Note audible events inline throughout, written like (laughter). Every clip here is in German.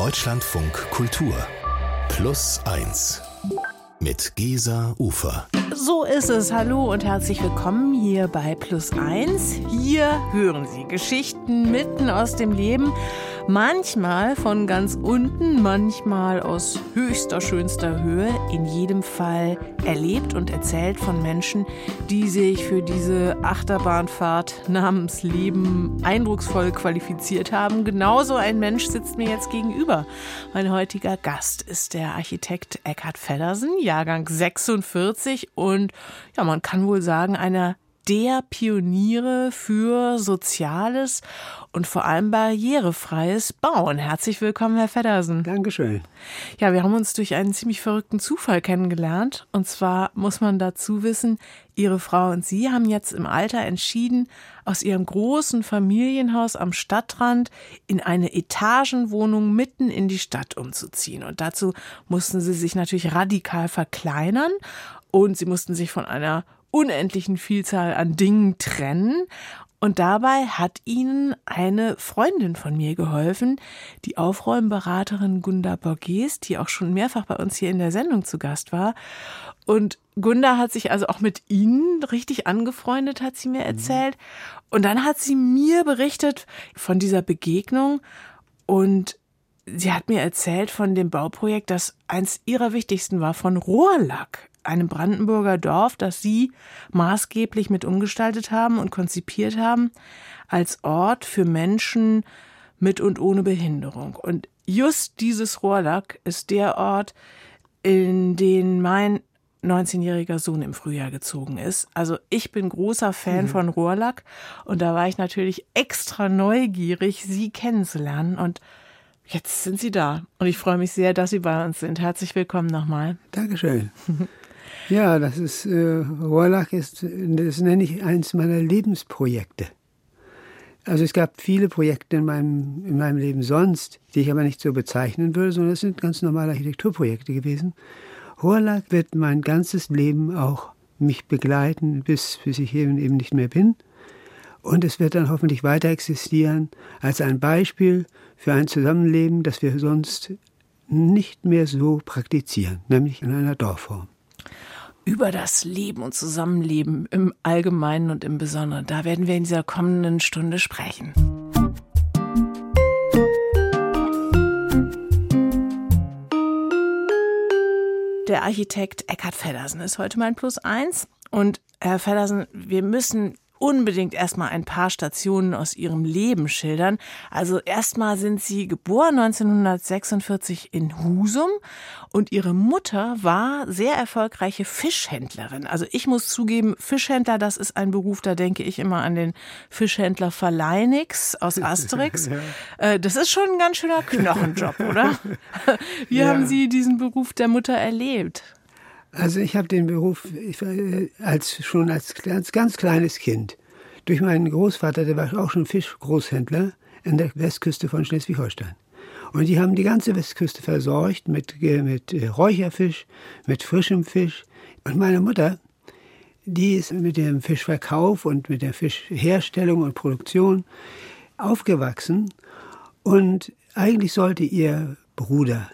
Deutschlandfunk Kultur Plus 1 mit Gesa Ufer. So ist es. Hallo und herzlich willkommen hier bei Plus 1. Hier hören Sie Geschichten mitten aus dem Leben Manchmal von ganz unten, manchmal aus höchster, schönster Höhe. In jedem Fall erlebt und erzählt von Menschen, die sich für diese Achterbahnfahrt namens Leben eindrucksvoll qualifiziert haben. Genauso ein Mensch sitzt mir jetzt gegenüber. Mein heutiger Gast ist der Architekt Eckhard Feddersen, Jahrgang 46 und ja, man kann wohl sagen, einer der Pioniere für soziales und vor allem barrierefreies Bauen. Herzlich willkommen, Herr Feddersen. Dankeschön. Ja, wir haben uns durch einen ziemlich verrückten Zufall kennengelernt. Und zwar muss man dazu wissen, Ihre Frau und Sie haben jetzt im Alter entschieden, aus Ihrem großen Familienhaus am Stadtrand in eine Etagenwohnung mitten in die Stadt umzuziehen. Und dazu mussten Sie sich natürlich radikal verkleinern und Sie mussten sich von einer unendlichen Vielzahl an Dingen trennen. Und dabei hat ihnen eine Freundin von mir geholfen, die Aufräumberaterin Gunda Borges, die auch schon mehrfach bei uns hier in der Sendung zu Gast war. Und Gunda hat sich also auch mit ihnen richtig angefreundet, hat sie mir erzählt. Und dann hat sie mir berichtet von dieser Begegnung und sie hat mir erzählt von dem Bauprojekt, das eins ihrer wichtigsten war, von Rohrlack einem Brandenburger Dorf, das Sie maßgeblich mit umgestaltet haben und konzipiert haben, als Ort für Menschen mit und ohne Behinderung. Und just dieses Rohrlack ist der Ort, in den mein 19-jähriger Sohn im Frühjahr gezogen ist. Also ich bin großer Fan mhm. von Rohrlack und da war ich natürlich extra neugierig, Sie kennenzulernen und jetzt sind Sie da und ich freue mich sehr, dass Sie bei uns sind. Herzlich willkommen nochmal. Dankeschön. (laughs) Ja, das ist, äh, Rohrlach ist, das nenne ich eins meiner Lebensprojekte. Also es gab viele Projekte in meinem, in meinem Leben sonst, die ich aber nicht so bezeichnen würde, sondern es sind ganz normale Architekturprojekte gewesen. Rohrlach wird mein ganzes Leben auch mich begleiten, bis, bis ich eben, eben nicht mehr bin. Und es wird dann hoffentlich weiter existieren als ein Beispiel für ein Zusammenleben, das wir sonst nicht mehr so praktizieren, nämlich in einer Dorfform über das Leben und Zusammenleben im Allgemeinen und im Besonderen. Da werden wir in dieser kommenden Stunde sprechen. Der Architekt Eckhard Feddersen ist heute mein Plus eins. Und Herr Feddersen, wir müssen unbedingt erstmal ein paar Stationen aus ihrem Leben schildern. Also erstmal sind sie geboren 1946 in Husum und ihre Mutter war sehr erfolgreiche Fischhändlerin. Also ich muss zugeben, Fischhändler, das ist ein Beruf, da denke ich immer an den Fischhändler Verleinix aus (laughs) Asterix. ja. Äh, das ist schon ein ganz schöner Knochenjob, oder? (laughs) Wie ja. haben Sie diesen Beruf der Mutter erlebt? Also ich habe den Beruf äh, als, schon als, als ganz kleines Kind durch meinen Großvater, der war auch schon Fischgroßhändler an der Westküste von Schleswig-Holstein. Und die haben die ganze Westküste versorgt mit, mit äh, Räucherfisch, mit frischem Fisch. Und meine Mutter, die ist mit dem Fischverkauf und mit der Fischherstellung und Produktion aufgewachsen. Und eigentlich sollte ihr Bruder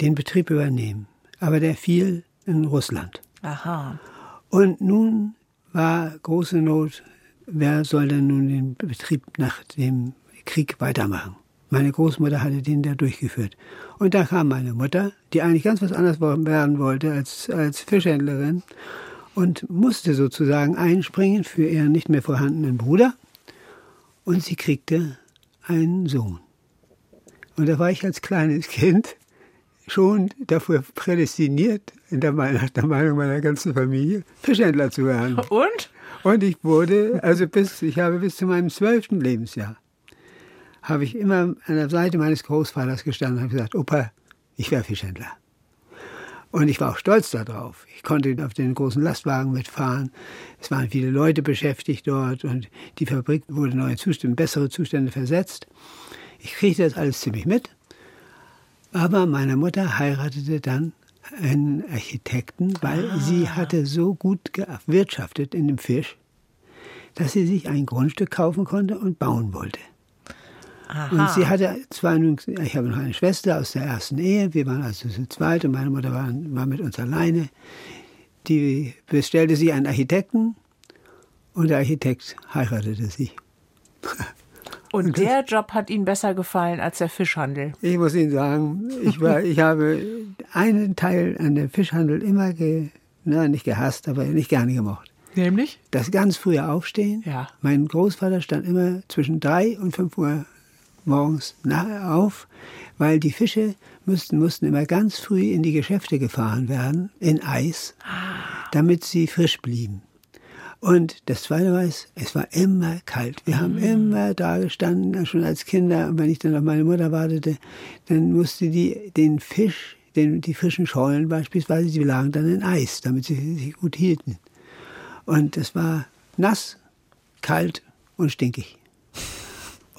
den Betrieb übernehmen. Aber der fiel in Russland. Aha. Und nun war große Not, wer soll denn nun den Betrieb nach dem Krieg weitermachen? Meine Großmutter hatte den da durchgeführt. Und da kam meine Mutter, die eigentlich ganz was anderes werden wollte als, als Fischhändlerin und musste sozusagen einspringen für ihren nicht mehr vorhandenen Bruder. Und sie kriegte einen Sohn. Und da war ich als kleines Kind schon dafür prädestiniert, in der, nach der Meinung meiner ganzen Familie, Fischhändler zu werden. Und? Und ich wurde, also bis, ich habe bis zu meinem zwölften Lebensjahr, habe ich immer an der Seite meines Großvaters gestanden und habe gesagt, Opa, ich wäre Fischhändler. Und ich war auch stolz darauf. Ich konnte auf den großen Lastwagen mitfahren. Es waren viele Leute beschäftigt dort und die Fabrik wurde neue Zustände, bessere Zustände versetzt. Ich kriegte das alles ziemlich mit. Aber meine Mutter heiratete dann einen Architekten, weil ah. sie hatte so gut gewirtschaftet in dem Fisch, dass sie sich ein Grundstück kaufen konnte und bauen wollte. Aha. Und sie hatte nun, ich habe noch eine Schwester aus der ersten Ehe, wir waren also zu zweit und meine Mutter war, war mit uns alleine. Die bestellte sie einen Architekten und der Architekt heiratete sie. (laughs) Und der Job hat Ihnen besser gefallen als der Fischhandel. Ich muss Ihnen sagen, ich, war, (laughs) ich habe einen Teil an dem Fischhandel immer, ge, na, nicht gehasst, aber nicht gerne gemocht. Nämlich? Das ganz frühe Aufstehen. Ja. Mein Großvater stand immer zwischen drei und fünf Uhr morgens auf, weil die Fische mussten, mussten immer ganz früh in die Geschäfte gefahren werden, in Eis, damit sie frisch blieben. Und das Zweite war, es es war immer kalt. Wir haben immer da gestanden, schon als Kinder. Und wenn ich dann auf meine Mutter wartete, dann musste die den Fisch, den, die frischen Schollen beispielsweise, die lagen dann in Eis, damit sie sich gut hielten. Und es war nass, kalt und stinkig.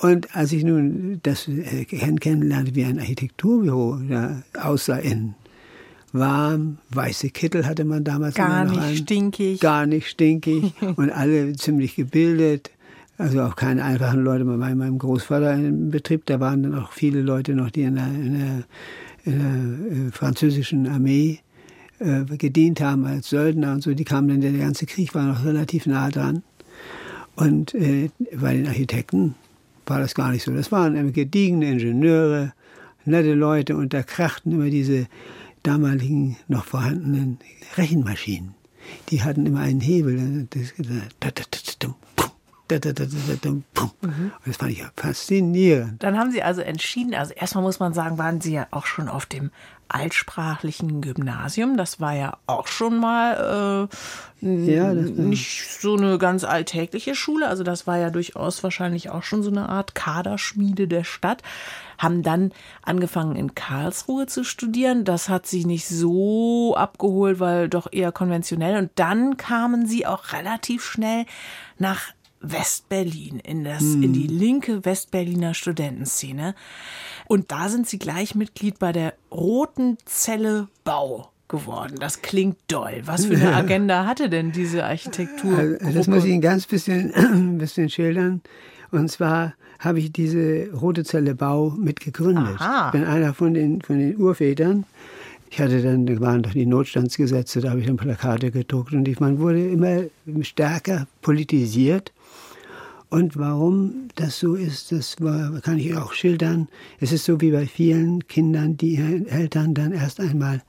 Und als ich nun das äh, kennenlernte, wie ein Architekturbüro da aussah in warm, weiße Kittel hatte man damals Gar immer noch nicht an. stinkig. Gar nicht stinkig (laughs) und alle ziemlich gebildet. Also auch keine einfachen Leute. Bei meinem Großvater im Betrieb, da waren dann auch viele Leute noch, die in der, in der, in der äh, französischen Armee äh, gedient haben als Söldner und so. Die kamen dann, der ganze Krieg war noch relativ nah dran. Und äh, bei den Architekten war das gar nicht so. Das waren gediegene Ingenieure, nette Leute und da krachten immer diese damaligen noch vorhandenen Rechenmaschinen. Die hatten immer einen Hebel. Das, fand ich ja faszinierend. Dann haben Sie also entschieden, also erstmal muss man sagen, waren Sie ja auch schon auf dem altsprachlichen Gymnasium. Das war ja auch schon mal äh, Ja, nicht so eine ganz alltägliche Schule. Also das war ja durchaus wahrscheinlich auch schon so eine Art Kaderschmiede der Stadt. Haben dann angefangen in Karlsruhe zu studieren. Das hat sie nicht so abgeholt, weil doch eher konventionell. Und dann kamen sie auch relativ schnell nach Westberlin, in, das, in die linke Westberliner Studentenszene. Und da sind sie gleich Mitglied bei der Roten Zelle Bau geworden. Das klingt doll. Was für eine Agenda hatte denn diese Architektur? Also, das muss ich Ihnen ganz bisschen, (clears throat) ein bisschen schildern. Und zwar habe ich diese Rote Zelle Bau mitgegründet. Aha. Ich bin einer von den, von den Urvätern. Ich hatte dann, da waren doch die Notstandsgesetze, da habe ich dann Plakate gedruckt und ich, man wurde immer stärker politisiert. Und warum das so ist, das kann ich auch schildern. Es ist so wie bei vielen Kindern, die ihren Eltern dann erst einmal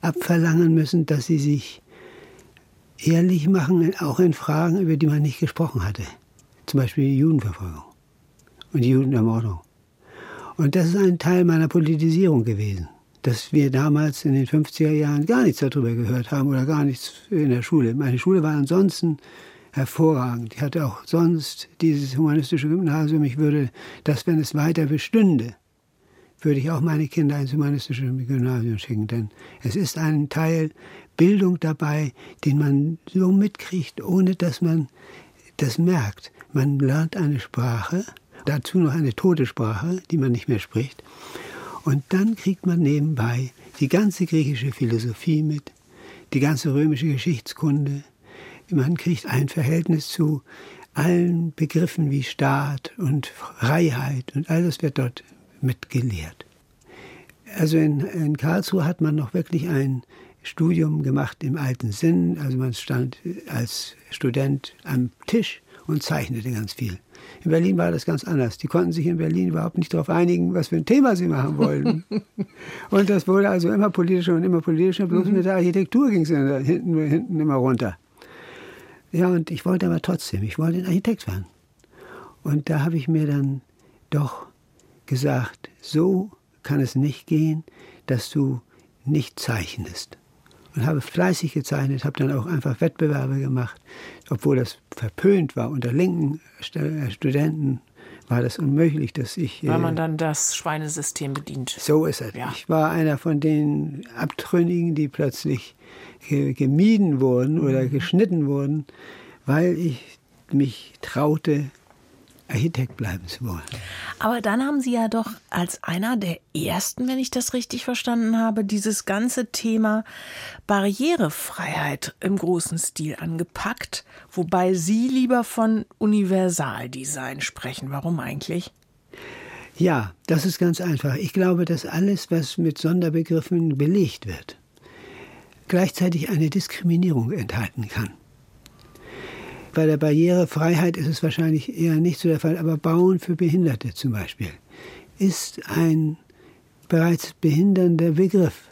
abverlangen müssen, dass sie sich ehrlich machen, auch in Fragen, über die man nicht gesprochen hatte. Zum Beispiel die Judenverfolgung und die Judenermordung. Und das ist ein Teil meiner Politisierung gewesen, dass wir damals in den 50er Jahren gar nichts darüber gehört haben oder gar nichts in der Schule. Meine Schule war ansonsten hervorragend. Ich hatte auch sonst dieses humanistische Gymnasium. Ich würde das, wenn es weiter bestünde, würde ich auch meine Kinder ins humanistische Gymnasium schicken. Denn es ist ein Teil Bildung dabei, den man so mitkriegt, ohne dass man das merkt. Man lernt eine Sprache, dazu noch eine tote Sprache, die man nicht mehr spricht. Und dann kriegt man nebenbei die ganze griechische Philosophie mit, die ganze römische Geschichtskunde. Man kriegt ein Verhältnis zu allen Begriffen wie Staat und Freiheit und all das wird dort mitgelehrt. Also in, in Karlsruhe hat man noch wirklich ein Studium gemacht im alten Sinn. Also man stand als Student am Tisch und zeichnete ganz viel. In Berlin war das ganz anders. Die konnten sich in Berlin überhaupt nicht darauf einigen, was für ein Thema sie machen wollten. (laughs) und das wurde also immer politischer und immer politischer. Bloß mit der Architektur ging es hinten, hinten immer runter. Ja, und ich wollte aber trotzdem, ich wollte ein Architekt werden. Und da habe ich mir dann doch gesagt, so kann es nicht gehen, dass du nicht zeichnest. Und habe fleißig gezeichnet, habe dann auch einfach Wettbewerbe gemacht, obwohl das verpönt war. Unter linken St- Studenten war das unmöglich, dass ich... Weil äh, man dann das Schweinesystem bedient. so ist es. Ja. Ich war einer von den Abtrünnigen, die plötzlich gemieden wurden oder geschnitten wurden, weil ich mich traute, Architekt bleiben zu wollen. Aber dann haben Sie ja doch als einer der ersten, wenn ich das richtig verstanden habe, dieses ganze Thema Barrierefreiheit im großen Stil angepackt, wobei Sie lieber von Universaldesign sprechen. Warum eigentlich? Ja, das ist ganz einfach. Ich glaube, dass alles, was mit Sonderbegriffen belegt wird, gleichzeitig eine Diskriminierung enthalten kann. Bei der Barrierefreiheit ist es wahrscheinlich eher nicht so der Fall, aber Bauen für Behinderte zum Beispiel ist ein bereits behindernder Begriff.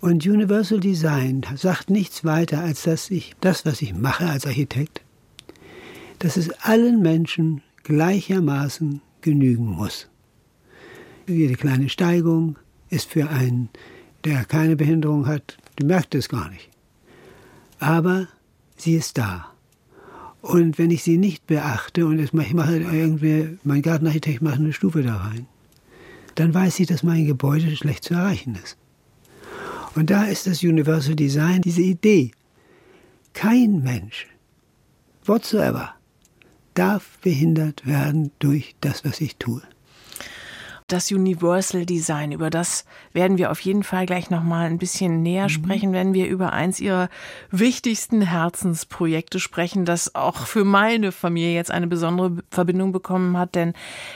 Und Universal Design sagt nichts weiter, als dass ich das, was ich mache als Architekt, dass es allen Menschen gleichermaßen genügen muss. Jede kleine Steigung ist für einen, der keine Behinderung hat, der merkt es gar nicht. Aber sie ist da. Und wenn ich sie nicht beachte und ich mache irgendwie, mein Gartenarchitekt macht eine Stufe da rein, dann weiß ich, dass mein Gebäude schlecht zu erreichen ist. Und da ist das Universal Design diese Idee. Kein Mensch, whatsoever, darf behindert werden durch das, was ich tue das Universal Design. Über das werden wir auf jeden Fall gleich noch mal ein bisschen näher mhm. sprechen, wenn wir über eins ihrer wichtigsten Herzensprojekte sprechen, das auch für meine Familie jetzt eine besondere Verbindung bekommen hat, denn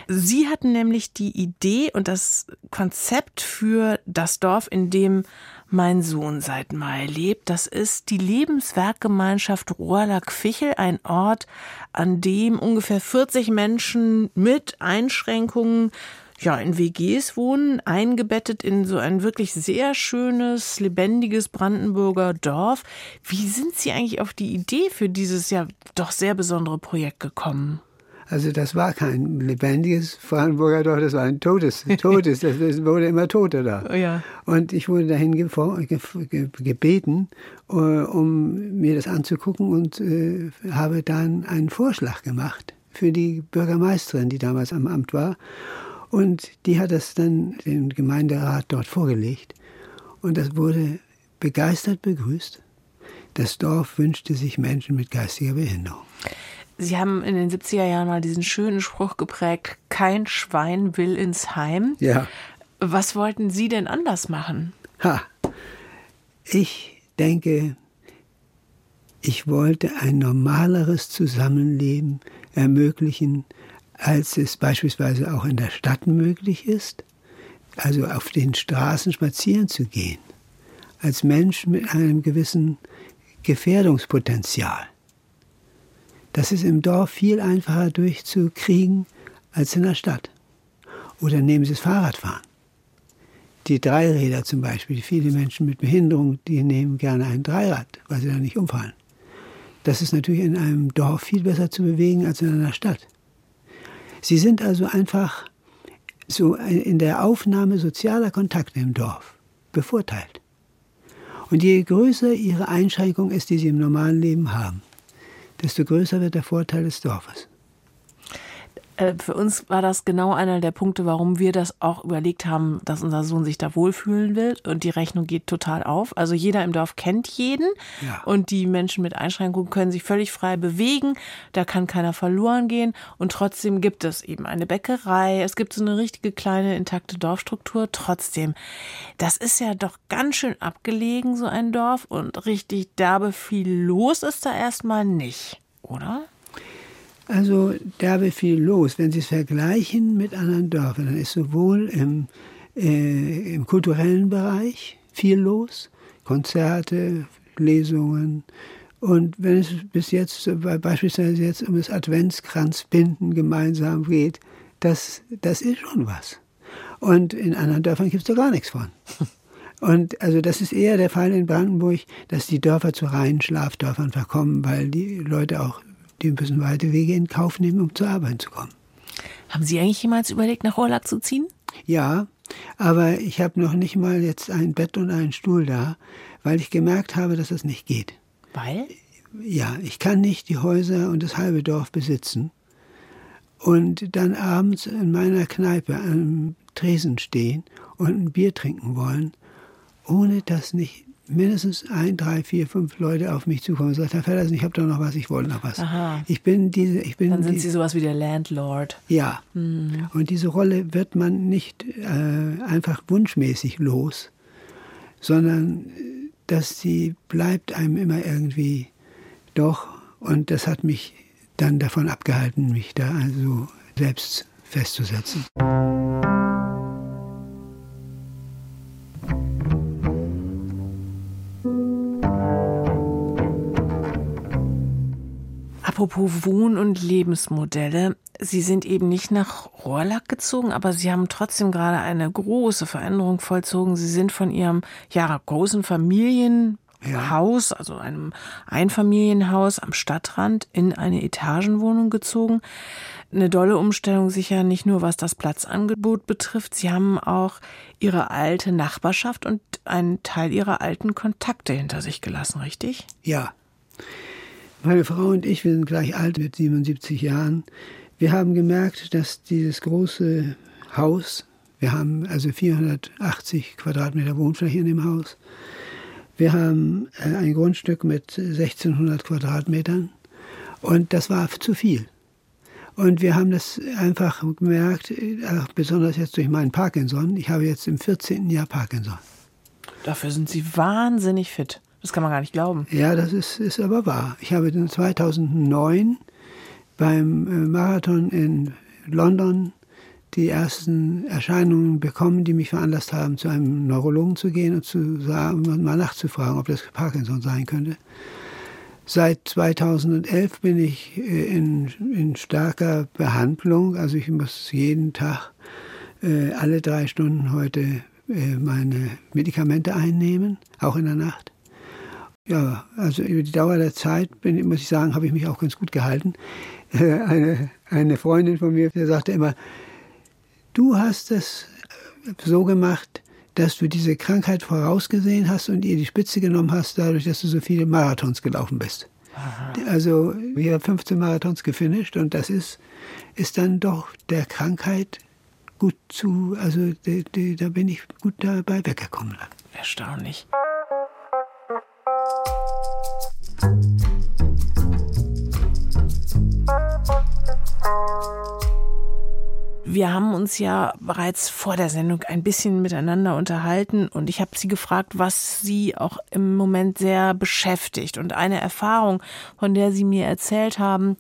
sie hatten nämlich die Idee und das Konzept für das Dorf, in dem mein Sohn seit Mai lebt. Das ist die Lebenswerkgemeinschaft Rohrlack-Fichel, ein Ort, an dem ungefähr 40 Menschen mit Einschränkungen ja, in WGs wohnen, eingebettet in so ein wirklich sehr schönes, lebendiges Brandenburger Dorf. Wie sind Sie eigentlich auf die Idee für dieses ja doch sehr besondere Projekt gekommen? Also das war kein lebendiges Brandenburger Dorf, das war ein totes, totes, das wurde immer toter da. Oh (laughs) ja. Und ich wurde dahin gebeten, äh, um mir das anzugucken und äh, habe dann einen Vorschlag gemacht für die Bürgermeisterin, die damals am Amt war. Und die hat das dann dem Gemeinderat dort vorgelegt. Und das wurde begeistert begrüßt. Das Dorf wünschte sich Menschen mit geistiger Behinderung. Sie haben in den 70er Jahren mal diesen schönen Spruch geprägt, kein Schwein will ins Heim. Ja. Was wollten Sie denn anders machen? Ha. Ich denke, ich wollte ein normaleres Zusammenleben ermöglichen, als es beispielsweise auch in der Stadt möglich ist, also auf den Straßen spazieren zu gehen, als Mensch mit einem gewissen Gefährdungspotenzial. Das ist im Dorf viel einfacher durchzukriegen als in der Stadt. Oder nehmen Sie das Fahrradfahren. Die Dreiräder zum Beispiel, viele Menschen mit Behinderung, die nehmen gerne ein Dreirad, weil sie da nicht umfallen. Das ist natürlich in einem Dorf viel besser zu bewegen als in einer Stadt. Sie sind also einfach so in der Aufnahme sozialer Kontakte im Dorf bevorteilt. Und je größer ihre Einschränkung ist, die sie im normalen Leben haben, desto größer wird der Vorteil des Dorfes. Äh, für uns war das genau einer der Punkte, warum wir das auch überlegt haben, dass unser Sohn sich da wohlfühlen will. Und die Rechnung geht total auf. Also jeder im Dorf kennt jeden. Ja. Und die Menschen mit Einschränkungen können sich völlig frei bewegen. Da kann keiner verloren gehen. Und trotzdem gibt es eben eine Bäckerei. Es gibt so eine richtige kleine intakte Dorfstruktur. Trotzdem, das ist ja doch ganz schön abgelegen, so ein Dorf. Und richtig derbe viel los ist da erstmal nicht, oder? Also da wird viel los. Wenn Sie es vergleichen mit anderen Dörfern, dann ist sowohl im, äh, im kulturellen Bereich viel los, Konzerte, Lesungen. Und wenn es bis jetzt beispielsweise jetzt um das Adventskranzbinden gemeinsam geht, das, das ist schon was. Und in anderen Dörfern gibt es da gar nichts von. (laughs) Und also das ist eher der Fall in Brandenburg, dass die Dörfer zu reinen Schlafdörfern verkommen, weil die Leute auch die müssen weite Wege in Kauf nehmen, um zur Arbeit zu kommen. Haben Sie eigentlich jemals überlegt, nach Orlak zu ziehen? Ja, aber ich habe noch nicht mal jetzt ein Bett und einen Stuhl da, weil ich gemerkt habe, dass das nicht geht. Weil? Ja, ich kann nicht die Häuser und das halbe Dorf besitzen und dann abends in meiner Kneipe am Tresen stehen und ein Bier trinken wollen, ohne dass nicht mindestens ein, drei, vier, fünf Leute auf mich zukommen und sagen, Herr Feddersen, ich habe doch noch was, ich wollte noch was. Aha. Ich bin diese, ich bin Dann sind die, Sie sowas wie der Landlord. Ja. Mhm. Und diese Rolle wird man nicht äh, einfach wunschmäßig los, sondern äh, dass sie bleibt einem immer irgendwie doch. Und das hat mich dann davon abgehalten, mich da also selbst festzusetzen. Apropos Wohn- und Lebensmodelle. Sie sind eben nicht nach Rohrlack gezogen, aber Sie haben trotzdem gerade eine große Veränderung vollzogen. Sie sind von Ihrem ja, großen Familienhaus, ja. also einem Einfamilienhaus am Stadtrand, in eine Etagenwohnung gezogen. Eine dolle Umstellung sicher nicht nur, was das Platzangebot betrifft. Sie haben auch Ihre alte Nachbarschaft und einen Teil Ihrer alten Kontakte hinter sich gelassen, richtig? Ja. Meine Frau und ich, wir sind gleich alt mit 77 Jahren. Wir haben gemerkt, dass dieses große Haus, wir haben also 480 Quadratmeter Wohnfläche in dem Haus, wir haben äh, ein Grundstück mit 1600 Quadratmetern und das war zu viel. Und wir haben das einfach gemerkt, äh, besonders jetzt durch meinen Parkinson. Ich habe jetzt im 14. Jahr Parkinson. Dafür sind Sie wahnsinnig fit. Das kann man gar nicht glauben. Ja, das ist, ist aber wahr. Ich habe 2009 beim äh, Marathon in London die ersten Erscheinungen bekommen, die mich veranlasst haben, zu einem Neurologen zu gehen und zu sagen, mal nachzufragen, ob das Parkinson sein könnte. Seit 2011 bin ich äh, in, in starker Behandlung. Also ich muss jeden Tag äh, alle drei Stunden heute meine Medikamente einnehmen, auch in der Nacht. Ja, also über die Dauer der Zeit, bin, muss ich sagen, habe ich mich auch ganz gut gehalten. Äh, eine, eine Freundin von mir, die sagte immer, du hast es so gemacht, dass du diese Krankheit vorausgesehen hast und ihr die Spitze genommen hast, dadurch, dass du so viele Marathons gelaufen bist. Aha. Also wir haben 15 Marathons gefinisht und das ist, ist dann doch der Krankheit gut zu, also die, die, da bin ich gut dabei weggekommen. Erstaunlich. Thank you. Wir haben uns ja bereits vor der Sendung ein bisschen miteinander unterhalten und ich habe Sie gefragt, was Sie auch im Moment sehr beschäftigt. Und eine Erfahrung, von der Sie mir erzählt haben,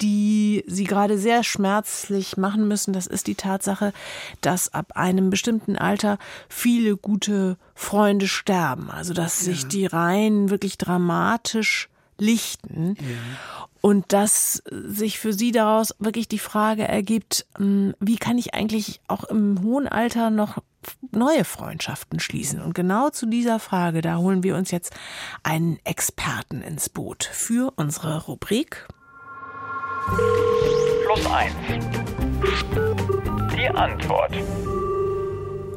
die Sie gerade sehr schmerzlich machen müssen, das ist die Tatsache, dass ab einem bestimmten Alter viele gute Freunde sterben. Also dass ja. sich die Reihen wirklich dramatisch lichten. Ja. Und dass sich für sie daraus wirklich die Frage ergibt, hm, wie kann ich eigentlich auch im hohen Alter noch neue Freundschaften schließen? Und genau zu dieser Frage, da holen wir uns jetzt einen Experten ins Boot für unsere Rubrik. Plus eins. Die Antwort.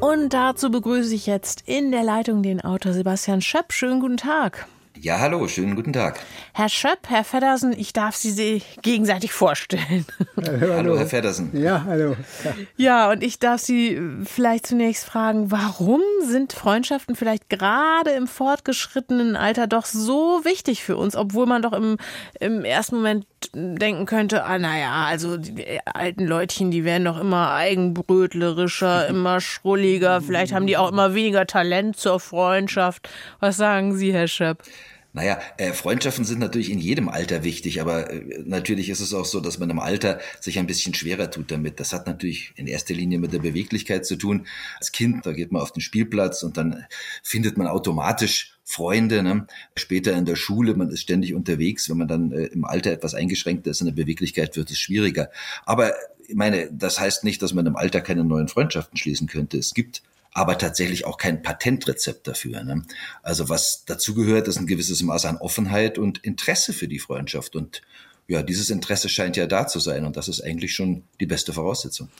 Und dazu begrüße ich jetzt in der Leitung den Autor Sebastian Schöpp. Schönen guten Tag. Ja, hallo, schönen guten Tag. Herr Schöpp, Herr Feddersen, ich darf Sie gegenseitig vorstellen. Hallo, hallo Herr Feddersen. Ja, hallo. Ja. ja, und ich darf Sie vielleicht zunächst fragen, warum sind Freundschaften vielleicht gerade im fortgeschrittenen Alter doch so wichtig für uns, obwohl man doch im, im ersten Moment denken könnte, ah naja, also die alten Leutchen, die werden doch immer eigenbrötlerischer, (laughs) immer schrulliger, vielleicht haben die auch immer weniger Talent zur Freundschaft. Was sagen Sie, Herr Schöpp? Naja, äh, Freundschaften sind natürlich in jedem Alter wichtig, aber äh, natürlich ist es auch so, dass man im Alter sich ein bisschen schwerer tut damit. Das hat natürlich in erster Linie mit der Beweglichkeit zu tun. Als Kind, da geht man auf den Spielplatz und dann findet man automatisch Freunde. Ne? Später in der Schule, man ist ständig unterwegs. Wenn man dann äh, im Alter etwas eingeschränkt ist in der Beweglichkeit, wird es schwieriger. Aber ich meine, das heißt nicht, dass man im Alter keine neuen Freundschaften schließen könnte. Es gibt aber tatsächlich auch kein Patentrezept dafür. Ne? Also was dazugehört, ist ein gewisses Maß an Offenheit und Interesse für die Freundschaft. Und ja, dieses Interesse scheint ja da zu sein und das ist eigentlich schon die beste Voraussetzung.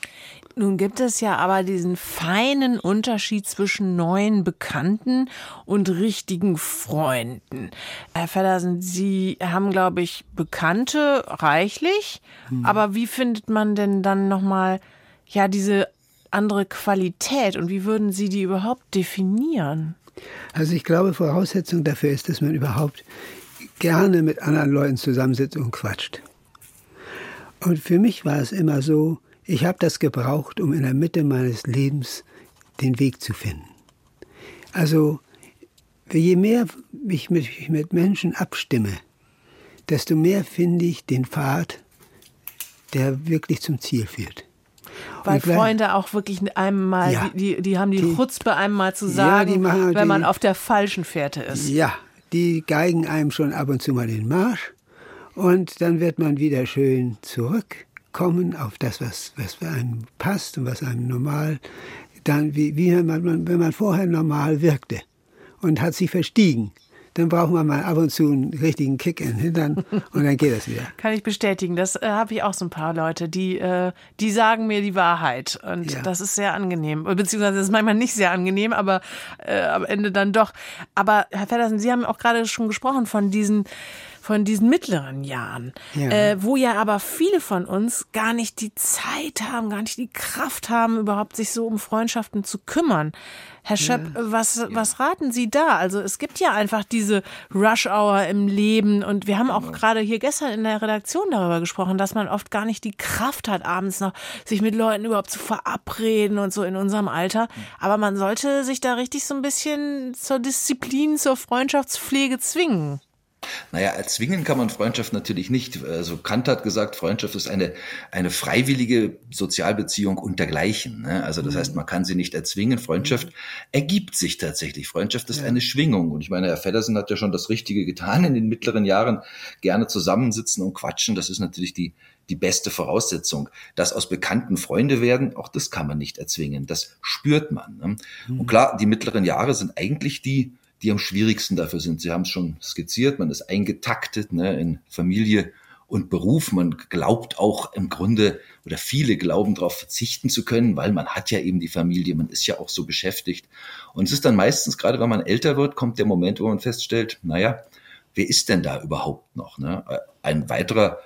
Nun gibt es ja aber diesen feinen Unterschied zwischen neuen Bekannten und richtigen Freunden. Herr Feddersen, Sie haben, glaube ich, Bekannte reichlich, hm. aber wie findet man denn dann nochmal ja diese andere Qualität und wie würden Sie die überhaupt definieren? Also ich glaube, Voraussetzung dafür ist, dass man überhaupt gerne mit anderen Leuten zusammensitzt und quatscht. Und für mich war es immer so, ich habe das gebraucht, um in der Mitte meines Lebens den Weg zu finden. Also je mehr ich mich mit Menschen abstimme, desto mehr finde ich den Pfad, der wirklich zum Ziel führt. Weil Freunde auch wirklich einmal, ja, die, die, haben die, die Chutzpe einmal zu sagen, ja, wenn man auf der falschen Fährte ist. Ja, die geigen einem schon ab und zu mal den Marsch und dann wird man wieder schön zurückkommen auf das, was, was einem passt und was einem normal, dann wie, wie man, wenn man vorher normal wirkte und hat sich verstiegen dann braucht man mal ab und zu einen richtigen Kick in den Hintern und dann geht das wieder. (laughs) Kann ich bestätigen. Das äh, habe ich auch so ein paar Leute, die, äh, die sagen mir die Wahrheit. Und ja. das ist sehr angenehm. Beziehungsweise das ist manchmal nicht sehr angenehm, aber äh, am Ende dann doch. Aber Herr Feddersen, Sie haben auch gerade schon gesprochen von diesen von diesen mittleren Jahren, ja. Äh, wo ja aber viele von uns gar nicht die Zeit haben, gar nicht die Kraft haben, überhaupt sich so um Freundschaften zu kümmern. Herr Schöpp, ja. was, ja. was raten Sie da? Also es gibt ja einfach diese Rush-Hour im Leben und wir haben auch genau. gerade hier gestern in der Redaktion darüber gesprochen, dass man oft gar nicht die Kraft hat, abends noch sich mit Leuten überhaupt zu verabreden und so in unserem Alter. Hm. Aber man sollte sich da richtig so ein bisschen zur Disziplin, zur Freundschaftspflege zwingen. Naja, erzwingen kann man Freundschaft natürlich nicht. Also Kant hat gesagt, Freundschaft ist eine, eine freiwillige Sozialbeziehung untergleichen. Ne? Also das heißt, man kann sie nicht erzwingen. Freundschaft ergibt sich tatsächlich. Freundschaft ist ja. eine Schwingung. Und ich meine, Herr Feddersen hat ja schon das Richtige getan in den mittleren Jahren. Gerne zusammensitzen und quatschen, das ist natürlich die, die beste Voraussetzung. Dass aus Bekannten Freunde werden, auch das kann man nicht erzwingen. Das spürt man. Ne? Mhm. Und klar, die mittleren Jahre sind eigentlich die, die am schwierigsten dafür sind. Sie haben es schon skizziert, man ist eingetaktet ne, in Familie und Beruf. Man glaubt auch im Grunde, oder viele glauben darauf verzichten zu können, weil man hat ja eben die Familie, man ist ja auch so beschäftigt. Und es ist dann meistens, gerade wenn man älter wird, kommt der Moment, wo man feststellt, naja, wer ist denn da überhaupt noch? Ne? Ein weiterer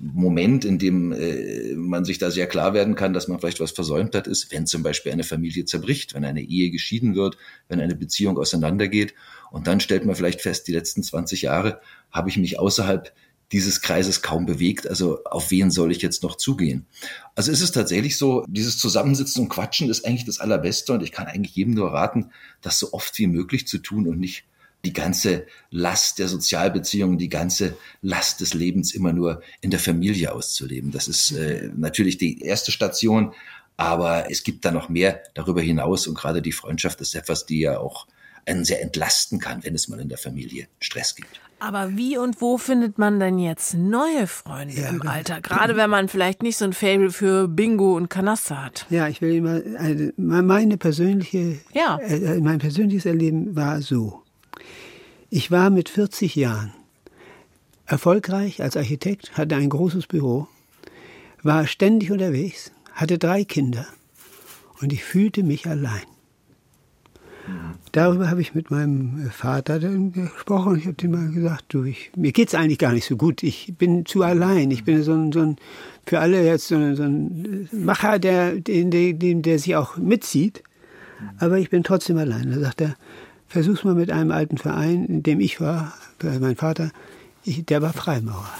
Moment, in dem äh, man sich da sehr klar werden kann, dass man vielleicht was versäumt hat, ist, wenn zum Beispiel eine Familie zerbricht, wenn eine Ehe geschieden wird, wenn eine Beziehung auseinandergeht. Und dann stellt man vielleicht fest, die letzten 20 Jahre habe ich mich außerhalb dieses Kreises kaum bewegt. Also auf wen soll ich jetzt noch zugehen? Also ist es tatsächlich so, dieses Zusammensitzen und Quatschen ist eigentlich das Allerbeste und ich kann eigentlich jedem nur raten, das so oft wie möglich zu tun und nicht die ganze Last der Sozialbeziehungen, die ganze Last des Lebens immer nur in der Familie auszuleben. Das ist äh, natürlich die erste Station, aber es gibt da noch mehr darüber hinaus und gerade die Freundschaft ist etwas, die ja auch einen sehr entlasten kann, wenn es mal in der Familie Stress gibt. Aber wie und wo findet man denn jetzt neue Freunde ja, im Alter? Gerade wenn man vielleicht nicht so ein Fable für Bingo und Kanaster hat. Ja, ich will immer, meine persönliche, ja. Äh, mein persönliches Erleben war so. Ich war mit 40 Jahren erfolgreich als Architekt, hatte ein großes Büro, war ständig unterwegs, hatte drei Kinder und ich fühlte mich allein. Darüber habe ich mit meinem Vater dann gesprochen. Ich habe ihm mal gesagt, du, ich, mir es eigentlich gar nicht so gut. Ich bin zu allein. Ich bin so ein, so ein für alle jetzt so ein, so ein Macher, der, der, der, der sich auch mitzieht. Aber ich bin trotzdem allein. Da sagt er, versuch's mal mit einem alten Verein, in dem ich war, mein Vater, ich, der war Freimaurer.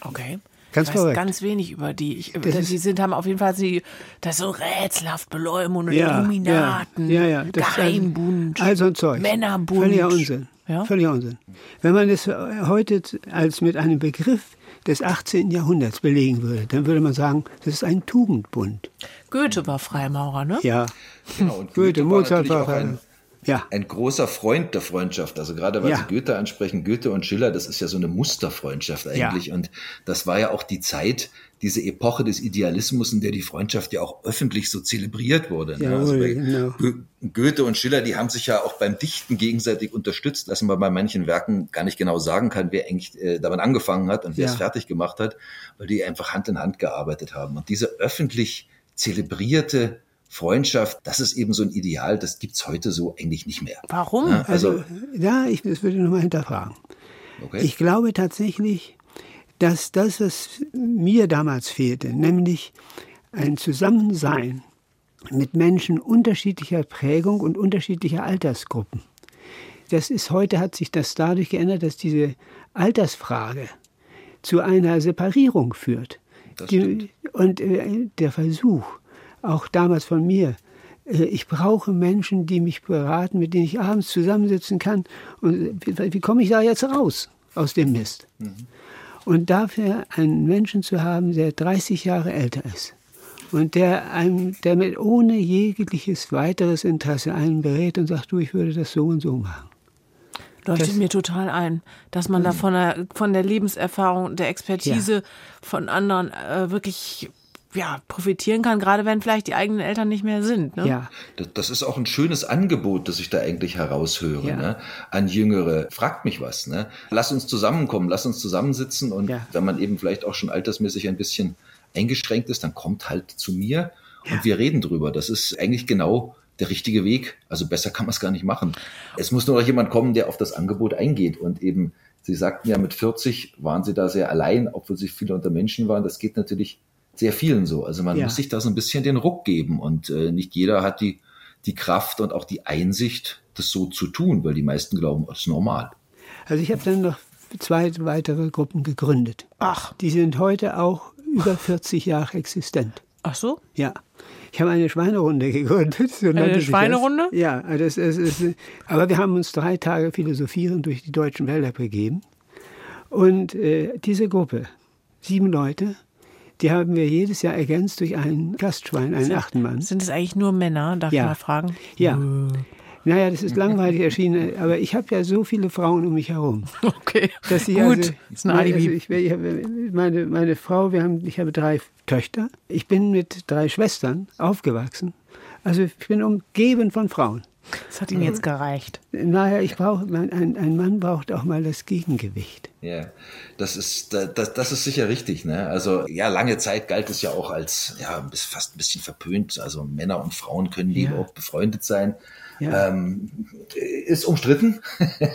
Okay. Ganz ich weiß ganz wenig über die. Ich, die sind haben auf jeden Fall sie das so rätselhaft Beleumund und ja, Illuminaten, ja, ja, ja. Geheimbund, also ein Zeug. Männerbund. Völliger Unsinn. Ja? Völliger Unsinn. Wenn man das heute als mit einem Begriff des 18. Jahrhunderts belegen würde, dann würde man sagen, das ist ein Tugendbund. Goethe war Freimaurer, ne? Ja. Genau, und Goethe, Goethe Mozart war, war ein, ja. ein großer Freund der Freundschaft. Also gerade weil ja. Sie Goethe ansprechen, Goethe und Schiller, das ist ja so eine Musterfreundschaft eigentlich. Ja. Und das war ja auch die Zeit, diese Epoche des Idealismus, in der die Freundschaft ja auch öffentlich so zelebriert wurde. Ne? also genau. Goethe und Schiller, die haben sich ja auch beim Dichten gegenseitig unterstützt, dass man bei manchen Werken gar nicht genau sagen kann, wer eigentlich äh, damit angefangen hat und wer ja. es fertig gemacht hat, weil die einfach Hand in Hand gearbeitet haben. Und diese öffentlich zelebrierte Freundschaft, das ist eben so ein Ideal, das gibt's heute so eigentlich nicht mehr. Warum? Ja, also, also, ja, ich das würde nochmal hinterfragen. Okay. Ich glaube tatsächlich, dass das, was mir damals fehlte, nämlich ein Zusammensein mit Menschen unterschiedlicher Prägung und unterschiedlicher Altersgruppen. Das ist heute hat sich das dadurch geändert, dass diese Altersfrage zu einer Separierung führt. Die, und äh, der Versuch, auch damals von mir. Äh, ich brauche Menschen, die mich beraten, mit denen ich abends zusammensitzen kann. Und wie, wie komme ich da jetzt raus aus dem Mist? Mhm. Und dafür einen Menschen zu haben, der 30 Jahre älter ist und der einem, der mit ohne jegliches weiteres Interesse einen berät und sagt, du, ich würde das so und so machen. Leuchtet mir total ein, dass man da von der, von der Lebenserfahrung, der Expertise ja. von anderen äh, wirklich ja, profitieren kann, gerade wenn vielleicht die eigenen Eltern nicht mehr sind. Ne? Ja. Das, das, ist auch ein schönes Angebot, das ich da eigentlich heraushöre ja. ne? an Jüngere. Fragt mich was. Ne? Lass uns zusammenkommen, lass uns zusammensitzen und ja. wenn man eben vielleicht auch schon altersmäßig ein bisschen eingeschränkt ist, dann kommt halt zu mir ja. und wir reden drüber. Das ist eigentlich genau der richtige Weg. Also besser kann man es gar nicht machen. Es muss nur noch jemand kommen, der auf das Angebot eingeht und eben Sie sagten ja, mit 40 waren Sie da sehr allein, obwohl Sie viele unter Menschen waren. Das geht natürlich sehr vielen so. Also man ja. muss sich da so ein bisschen den Ruck geben und äh, nicht jeder hat die, die Kraft und auch die Einsicht, das so zu tun, weil die meisten glauben, das ist normal. Also ich habe dann noch zwei weitere Gruppen gegründet. Ach. Die sind heute auch über 40 Jahre existent. Ach so? Ja. Ich habe eine Schweinerunde gegründet. So eine Schweinerunde? Ja, das das ist, aber wir haben uns drei Tage philosophieren durch die deutschen Wälder begeben. Und äh, diese Gruppe, sieben Leute, die haben wir jedes Jahr ergänzt durch ein Gastschwein, einen achten Mann. Sind es eigentlich nur Männer, darf ja. ich mal fragen? Ja. Naja, das ist langweilig erschienen, aber ich habe ja so viele Frauen um mich herum. (laughs) Okay, dass ich gut, also, das ist ein Alibi. Also ich, ich, meine, meine Frau, wir haben, ich habe drei Töchter. Ich bin mit drei Schwestern aufgewachsen. Also ich bin umgeben von Frauen. Das hat Ihnen jetzt gereicht. Naja, ich brauche, ein, ein Mann braucht auch mal das Gegengewicht. Ja, das ist, das, das ist sicher richtig. Ne? Also ja, lange Zeit galt es ja auch als ja fast ein bisschen verpönt. Also Männer und Frauen können ja. auch befreundet sein. Ja. Ähm, ist umstritten.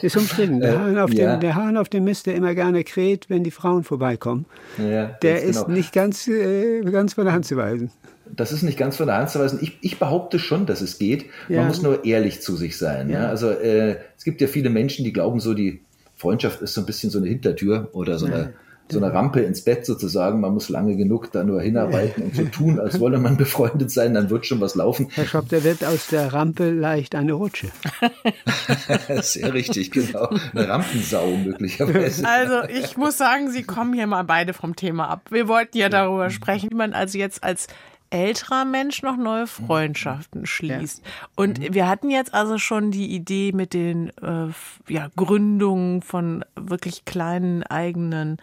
Ist umstritten. (laughs) Der Hahn, auf ja. dem, der Hahn auf dem Mist, der immer gerne kräht, wenn die Frauen vorbeikommen, ja, der ist genau. nicht ganz, äh, ganz von der Hand zu weisen das ist nicht ganz von der Hand zu weisen. Ich, ich behaupte schon, dass es geht. Ja. Man muss nur ehrlich zu sich sein. Ja. ja? Also äh, es gibt ja viele Menschen, die glauben so, die Freundschaft ist so ein bisschen so eine Hintertür oder so eine, so eine Rampe ins Bett sozusagen. Man muss lange genug da nur hinarbeiten und so tun, als wolle man (laughs) befreundet sein, dann wird schon was laufen. Herr Schopp, da wird aus der Rampe leicht eine Rutsche. (laughs) Sehr richtig, genau. Eine Rampensau möglicherweise. Also ich muss sagen, Sie kommen hier mal beide vom Thema ab. Wir wollten ja darüber sprechen, wie man also jetzt als älterer Mensch noch neue Freundschaften schließt. Ja. Und mhm. wir hatten jetzt also schon die Idee mit den äh, ja, Gründungen von wirklich kleinen eigenen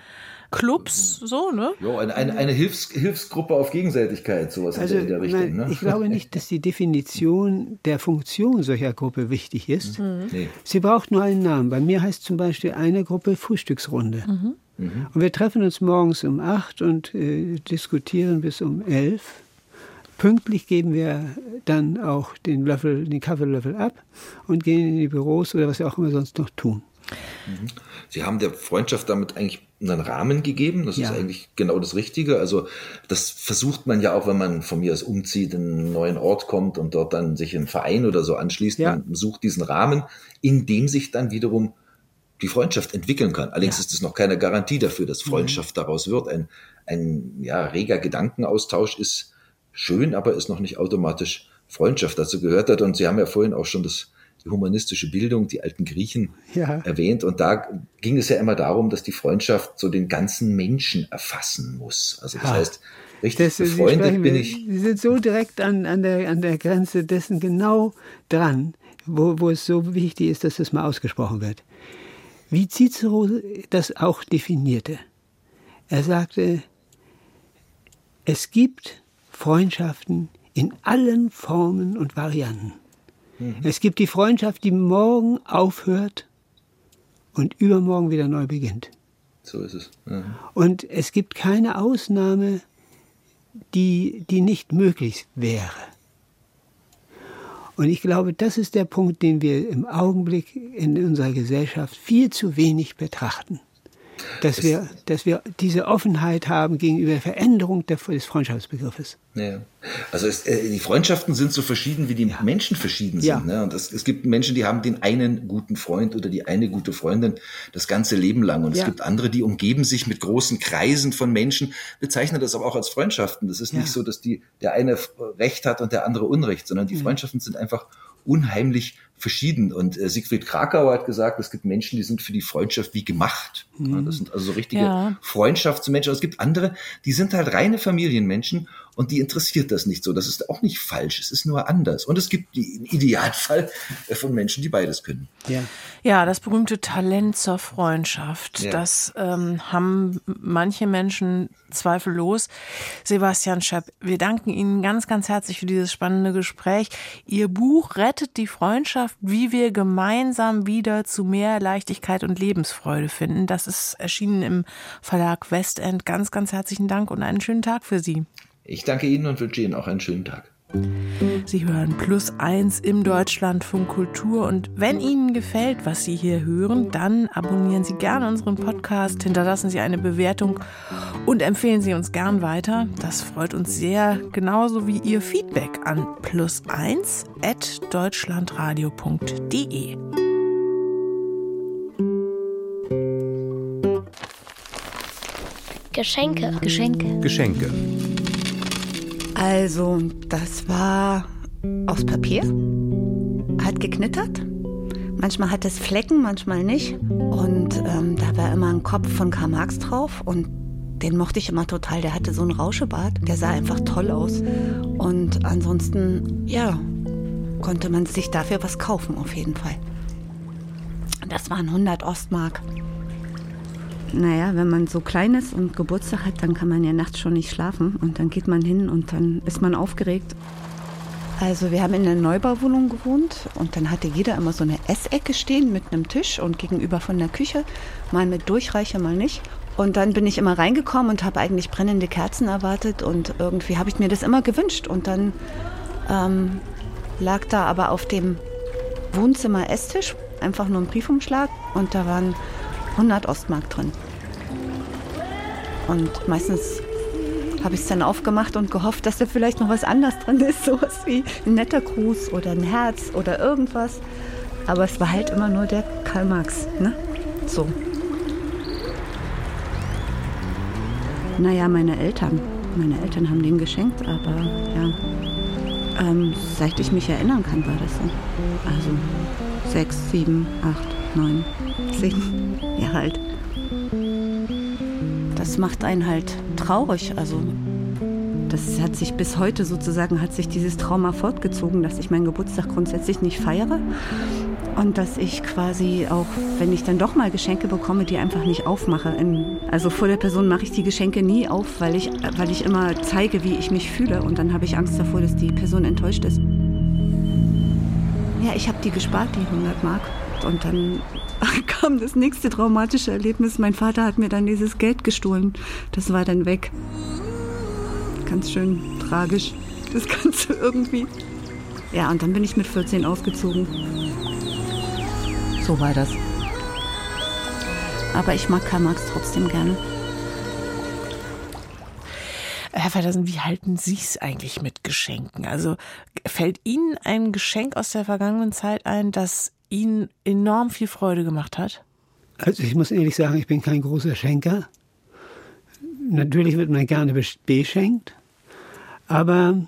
Clubs, so, ne? Ja, eine, eine, eine Hilfs, Hilfsgruppe auf Gegenseitigkeit, sowas also, in der Richtung. Ne? Ich glaube nicht, dass die Definition der Funktion solcher Gruppe wichtig ist. Mhm. Nee. Sie braucht nur einen Namen. Bei mir heißt zum Beispiel eine Gruppe Frühstücksrunde. Mhm. Mhm. Und wir treffen uns morgens um acht und äh, diskutieren bis um elf. Pünktlich geben wir dann auch den Löffel, den Kaffeelöffel ab und gehen in die Büros oder was wir auch immer sonst noch tun. Mhm. Sie haben der Freundschaft damit eigentlich einen Rahmen gegeben. Das ja. ist eigentlich genau das Richtige. Also das versucht man ja auch, wenn man von mir aus umzieht, in einen neuen Ort kommt und dort dann sich einen Verein oder so anschließt. Ja. Man sucht diesen Rahmen, in dem sich dann wiederum die Freundschaft entwickeln kann. Allerdings ja. ist es noch keine Garantie dafür, dass Freundschaft mhm. daraus wird. Ein, ein ja, reger Gedankenaustausch ist schön, aber ist noch nicht automatisch Freundschaft dazu gehört hat. Und Sie haben ja vorhin auch schon das, die humanistische Bildung, die alten Griechen ja. erwähnt. Und da ging es ja immer darum, dass die Freundschaft so den ganzen Menschen erfassen muss. Also das ha. heißt, richtig das, befreundet bin ich. Sie sind so direkt an, an, der, an der Grenze dessen genau dran, wo, wo es so wichtig ist, dass das mal ausgesprochen wird. Wie Cicero das auch definierte. Er sagte, es gibt Freundschaften in allen Formen und Varianten. Mhm. Es gibt die Freundschaft, die morgen aufhört und übermorgen wieder neu beginnt. So ist es. Mhm. Und es gibt keine Ausnahme, die, die nicht möglich wäre. Und ich glaube, das ist der Punkt, den wir im Augenblick in unserer Gesellschaft viel zu wenig betrachten dass wir, dass wir diese Offenheit haben gegenüber der Veränderung des Freundschaftsbegriffes. Ja. Also es, äh, die Freundschaften sind so verschieden, wie die ja. Menschen verschieden sind. Ja. Ne? Und es, es, gibt Menschen, die haben den einen guten Freund oder die eine gute Freundin das ganze Leben lang. Und ja. es gibt andere, die umgeben sich mit großen Kreisen von Menschen, bezeichnen das aber auch als Freundschaften. Das ist nicht so, dass die, der eine Recht hat und der andere Unrecht, sondern die Freundschaften sind einfach unheimlich verschieden. Und äh, Siegfried Krakauer hat gesagt, es gibt Menschen, die sind für die Freundschaft wie gemacht. Mhm. Ja, das sind also so richtige ja. Freundschaftsmenschen. Es gibt andere, die sind halt reine Familienmenschen und die interessiert das nicht so. Das ist auch nicht falsch, es ist nur anders. Und es gibt den Idealfall von Menschen, die beides können. Ja, ja das berühmte Talent zur Freundschaft, ja. das ähm, haben manche Menschen zweifellos. Sebastian Schöpp, wir danken Ihnen ganz, ganz herzlich für dieses spannende Gespräch. Ihr Buch rettet die Freundschaft, wie wir gemeinsam wieder zu mehr Leichtigkeit und Lebensfreude finden. Das ist erschienen im Verlag Westend. Ganz, ganz herzlichen Dank und einen schönen Tag für Sie. Ich danke Ihnen und wünsche Ihnen auch einen schönen Tag. Sie hören Plus eins im Deutschlandfunk Kultur und wenn Ihnen gefällt, was Sie hier hören, dann abonnieren Sie gerne unseren Podcast, hinterlassen Sie eine Bewertung und empfehlen Sie uns gern weiter. Das freut uns sehr, genauso wie Ihr Feedback an plus eins at deutschlandradio.de. Geschenke. Geschenke. Geschenke. Also, das war aus Papier, hat geknittert. Manchmal hat es Flecken, manchmal nicht. Und ähm, da war immer ein Kopf von Karl Marx drauf und den mochte ich immer total. Der hatte so einen Rauschebart, der sah einfach toll aus. Und ansonsten, ja, konnte man sich dafür was kaufen, auf jeden Fall. Das waren 100 Ostmark. Naja, wenn man so klein ist und Geburtstag hat, dann kann man ja nachts schon nicht schlafen. Und dann geht man hin und dann ist man aufgeregt. Also wir haben in einer Neubauwohnung gewohnt und dann hatte jeder immer so eine Essecke stehen mit einem Tisch und gegenüber von der Küche, mal mit Durchreiche, mal nicht. Und dann bin ich immer reingekommen und habe eigentlich brennende Kerzen erwartet und irgendwie habe ich mir das immer gewünscht. Und dann ähm, lag da aber auf dem Wohnzimmer Esstisch einfach nur ein Briefumschlag und da waren 100 Ostmark drin. Und meistens habe ich es dann aufgemacht und gehofft, dass da vielleicht noch was anderes drin ist, (laughs) sowas wie ein netter Gruß oder ein Herz oder irgendwas. Aber es war halt immer nur der Karl Marx, ne? So. Naja, meine Eltern. Meine Eltern haben den geschenkt, aber ja. Ähm, seit ich mich erinnern kann, war das so. Also sechs, sieben, acht, neun, zehn Jahre alt. Das macht einen halt traurig. Also das hat sich bis heute sozusagen, hat sich dieses Trauma fortgezogen, dass ich meinen Geburtstag grundsätzlich nicht feiere. Und dass ich quasi auch, wenn ich dann doch mal Geschenke bekomme, die einfach nicht aufmache. In, also vor der Person mache ich die Geschenke nie auf, weil ich, weil ich immer zeige, wie ich mich fühle. Und dann habe ich Angst davor, dass die Person enttäuscht ist. Ja, ich habe die gespart, die 100 Mark. Und dann kam das nächste traumatische Erlebnis. Mein Vater hat mir dann dieses Geld gestohlen. Das war dann weg. Ganz schön tragisch. Das Ganze irgendwie. Ja, und dann bin ich mit 14 ausgezogen. So war das. Aber ich mag Karl Marx trotzdem gerne. Herr Feddersen, wie halten Sie es eigentlich mit Geschenken? Also fällt Ihnen ein Geschenk aus der vergangenen Zeit ein, das Ihnen enorm viel Freude gemacht hat? Also ich muss ehrlich sagen, ich bin kein großer Schenker. Natürlich wird man gerne beschenkt, aber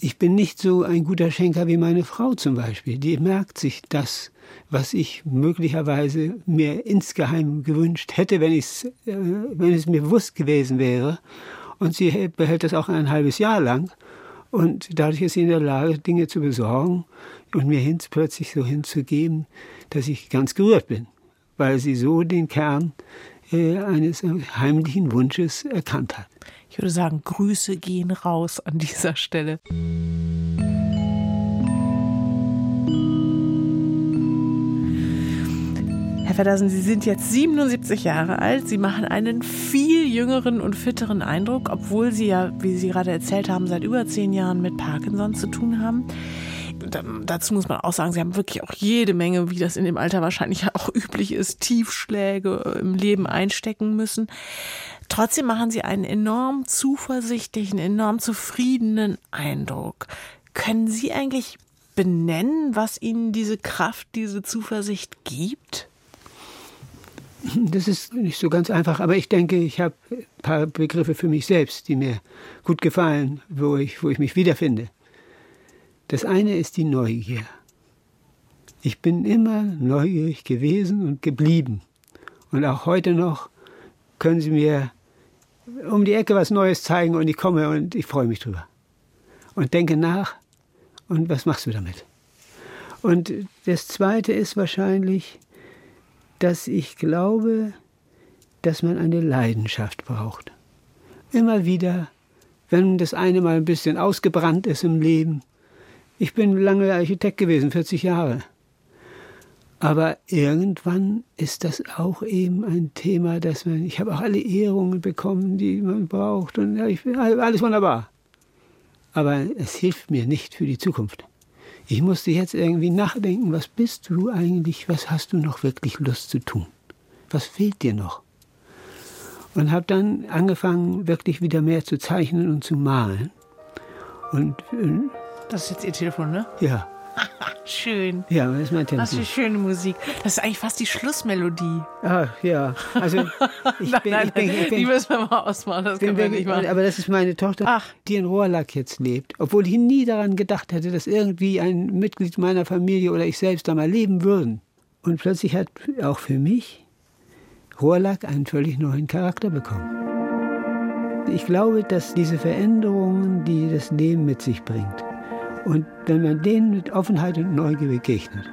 ich bin nicht so ein guter Schenker wie meine Frau zum Beispiel. Die merkt sich das, was ich möglicherweise mir insgeheim gewünscht hätte, wenn, äh, wenn es mir bewusst gewesen wäre. Und sie behält das auch ein halbes Jahr lang. Und dadurch ist sie in der Lage, Dinge zu besorgen und mir hin, plötzlich so hinzugeben, dass ich ganz gerührt bin, weil sie so den Kern äh, eines heimlichen Wunsches erkannt hat. Ich würde sagen, Grüße gehen raus an dieser Stelle. Herr Feddersen, Sie sind jetzt 77 Jahre alt. Sie machen einen viel jüngeren und fitteren Eindruck, obwohl Sie ja, wie Sie gerade erzählt haben, seit über zehn Jahren mit Parkinson zu tun haben. Dazu muss man auch sagen, Sie haben wirklich auch jede Menge, wie das in dem Alter wahrscheinlich (laughs) auch üblich ist, Tiefschläge im Leben einstecken müssen. Trotzdem machen Sie einen enorm zuversichtlichen, enorm zufriedenen Eindruck. Können Sie eigentlich benennen, was Ihnen diese Kraft, diese Zuversicht gibt? Das ist nicht so ganz einfach, aber ich denke, ich habe ein paar Begriffe für mich selbst, die mir gut gefallen, wo ich, wo ich mich wiederfinde. Das eine ist die Neugier. Ich bin immer neugierig gewesen und geblieben. Und auch heute noch können Sie mir um die Ecke was Neues zeigen und ich komme und ich freue mich drüber. Und denke nach und was machst du damit? Und das Zweite ist wahrscheinlich, dass ich glaube, dass man eine Leidenschaft braucht. Immer wieder, wenn das eine mal ein bisschen ausgebrannt ist im Leben. Ich bin lange Architekt gewesen, 40 Jahre. Aber irgendwann ist das auch eben ein Thema, dass man, ich habe auch alle Ehrungen bekommen, die man braucht und ja, ich, alles wunderbar. Aber es hilft mir nicht für die Zukunft. Ich musste jetzt irgendwie nachdenken, was bist du eigentlich, was hast du noch wirklich Lust zu tun? Was fehlt dir noch? Und habe dann angefangen, wirklich wieder mehr zu zeichnen und zu malen. Und äh, das ist jetzt Ihr Telefon, ne? Ja. (laughs) Schön. Ja, das ist mein Telefon. Was für schöne Musik. Das ist eigentlich fast die Schlussmelodie. Ach ja, also (laughs) ich nein, bin, nein, ich bin, ich bin, die müssen wir mal ausmachen, das können wir nicht machen. Aber das ist meine Tochter, Ach. die in Rohrlack jetzt lebt. Obwohl ich nie daran gedacht hätte, dass irgendwie ein Mitglied meiner Familie oder ich selbst da mal leben würden. Und plötzlich hat auch für mich Rohrlack einen völlig neuen Charakter bekommen. Ich glaube, dass diese Veränderungen, die das Leben mit sich bringt, und wenn man denen mit Offenheit und Neugier begegnet,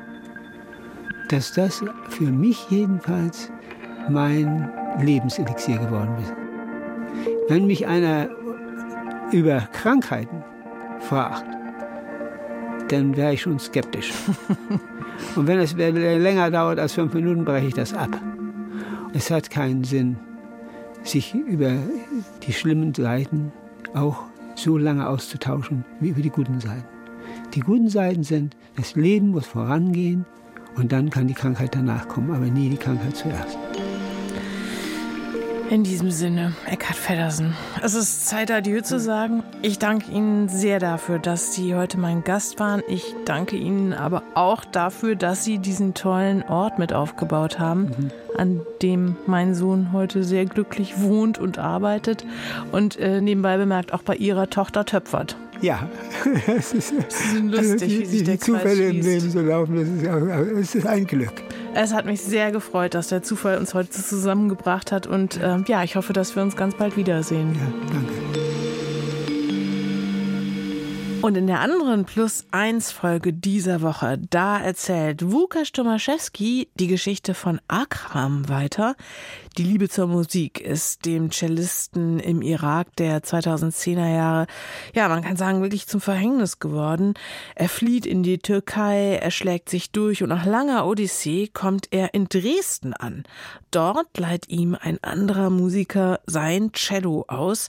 dass das für mich jedenfalls mein Lebenselixier geworden ist. Wenn mich einer über Krankheiten fragt, dann wäre ich schon skeptisch. (laughs) Und wenn es länger dauert als fünf Minuten, breche ich das ab. Es hat keinen Sinn, sich über die schlimmen Seiten auch so lange auszutauschen wie über die guten Seiten. Die guten Seiten sind, das Leben muss vorangehen und dann kann die Krankheit danach kommen, aber nie die Krankheit zuerst. In diesem Sinne, Eckhard Feddersen. Es ist Zeit, Adieu zu sagen. Ich danke Ihnen sehr dafür, dass Sie heute mein Gast waren. Ich danke Ihnen aber auch dafür, dass Sie diesen tollen Ort mit aufgebaut haben, mhm. an dem mein Sohn heute sehr glücklich wohnt und arbeitet und äh, nebenbei bemerkt auch bei Ihrer Tochter töpfert. Ja, es ist, es ist lustig, wie sich die, der die Zufälle im Leben so laufen. Das ist, das ist ein Glück. Es hat mich sehr gefreut, dass der Zufall uns heute zusammengebracht hat. Und äh, ja, ich hoffe, dass wir uns ganz bald wiedersehen. Ja, danke. Und in der anderen Plus 1 Folge dieser Woche, da erzählt Wukasz Tomaszewski die Geschichte von Akram weiter. Die Liebe zur Musik ist dem Cellisten im Irak der 2010er Jahre, ja, man kann sagen, wirklich zum Verhängnis geworden. Er flieht in die Türkei, er schlägt sich durch und nach langer Odyssee kommt er in Dresden an. Dort leiht ihm ein anderer Musiker sein Cello aus.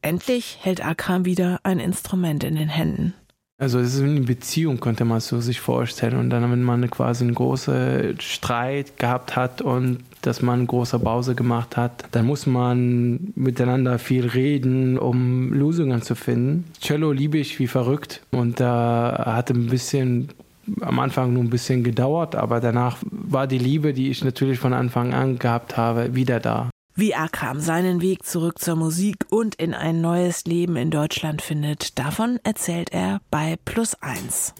Endlich hält Akram wieder ein Instrument in den Händen. Also es ist eine Beziehung, könnte man so sich vorstellen. Und dann, wenn man quasi einen großen Streit gehabt hat und dass man große Pause gemacht hat, dann muss man miteinander viel reden, um Lösungen zu finden. Cello liebe ich wie verrückt und da hat ein bisschen am Anfang nur ein bisschen gedauert, aber danach war die Liebe, die ich natürlich von Anfang an gehabt habe, wieder da. Wie Akram seinen Weg zurück zur Musik und in ein neues Leben in Deutschland findet, davon erzählt er bei Plus 1.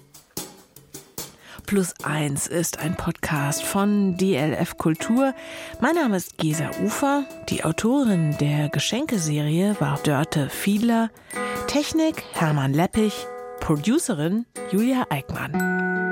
Plus 1 ist ein Podcast von DLF Kultur. Mein Name ist Gesa Ufer. Die Autorin der Geschenkeserie war Dörte Fiedler. Technik Hermann Leppich. Producerin Julia Eickmann.